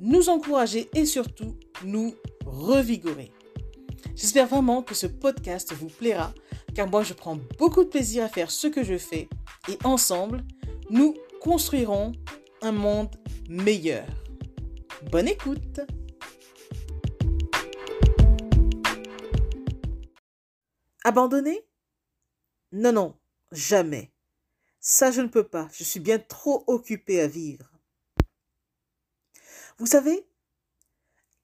nous encourager et surtout nous revigorer. J'espère vraiment que ce podcast vous plaira car moi je prends beaucoup de plaisir à faire ce que je fais et ensemble, nous construirons un monde meilleur. Bonne écoute Abandonner Non, non, jamais. Ça, je ne peux pas. Je suis bien trop occupée à vivre. Vous savez,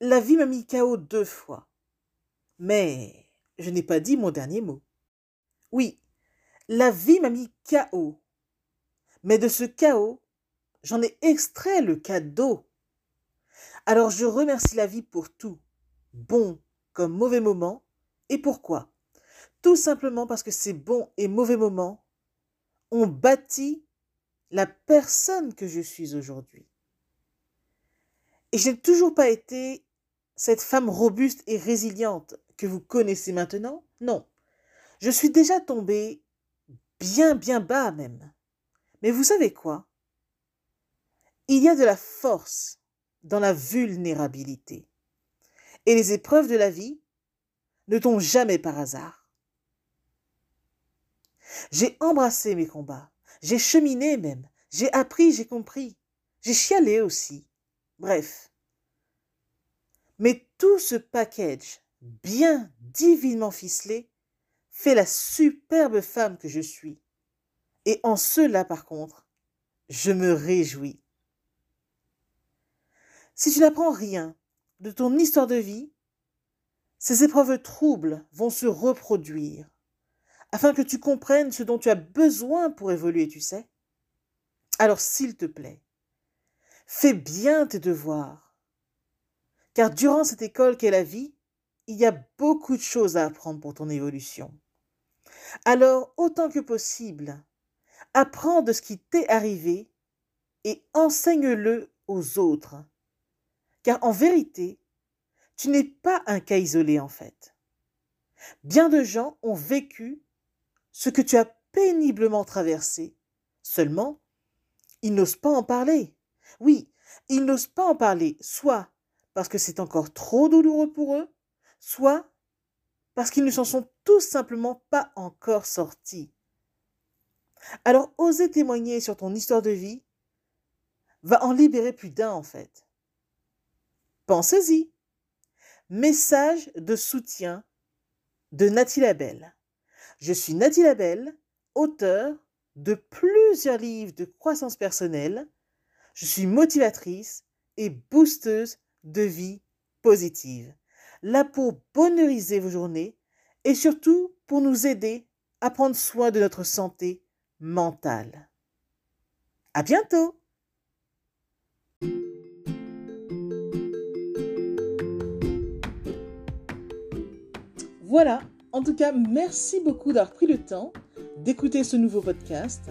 la vie m'a mis KO deux fois. Mais je n'ai pas dit mon dernier mot. Oui, la vie m'a mis KO. Mais de ce chaos, j'en ai extrait le cadeau. Alors je remercie la vie pour tout, bon comme mauvais moment. Et pourquoi? Tout simplement parce que ces bons et mauvais moments ont bâti la personne que je suis aujourd'hui. Et je n'ai toujours pas été cette femme robuste et résiliente que vous connaissez maintenant. Non. Je suis déjà tombée bien, bien bas même. Mais vous savez quoi? Il y a de la force dans la vulnérabilité. Et les épreuves de la vie ne tombent jamais par hasard. J'ai embrassé mes combats, j'ai cheminé même, j'ai appris, j'ai compris, j'ai chialé aussi. Bref. Mais tout ce package bien divinement ficelé fait la superbe femme que je suis. Et en cela, par contre, je me réjouis. Si tu n'apprends rien de ton histoire de vie, ces épreuves troubles vont se reproduire, afin que tu comprennes ce dont tu as besoin pour évoluer, tu sais. Alors, s'il te plaît, Fais bien tes devoirs. Car durant cette école qu'est la vie, il y a beaucoup de choses à apprendre pour ton évolution. Alors, autant que possible, apprends de ce qui t'est arrivé et enseigne-le aux autres. Car en vérité, tu n'es pas un cas isolé en fait. Bien de gens ont vécu ce que tu as péniblement traversé. Seulement, ils n'osent pas en parler. Oui, ils n'osent pas en parler, soit parce que c'est encore trop douloureux pour eux, soit parce qu'ils ne s'en sont tout simplement pas encore sortis. Alors, oser témoigner sur ton histoire de vie va en libérer plus d'un en fait. Pensez-y. Message de soutien de Nathalie Labelle. Je suis Nathalie Labelle, auteur de plusieurs livres de croissance personnelle je suis motivatrice et boosteuse de vie positive. Là pour bonheuriser vos journées et surtout pour nous aider à prendre soin de notre santé mentale. À bientôt! Voilà, en tout cas, merci beaucoup d'avoir pris le temps d'écouter ce nouveau podcast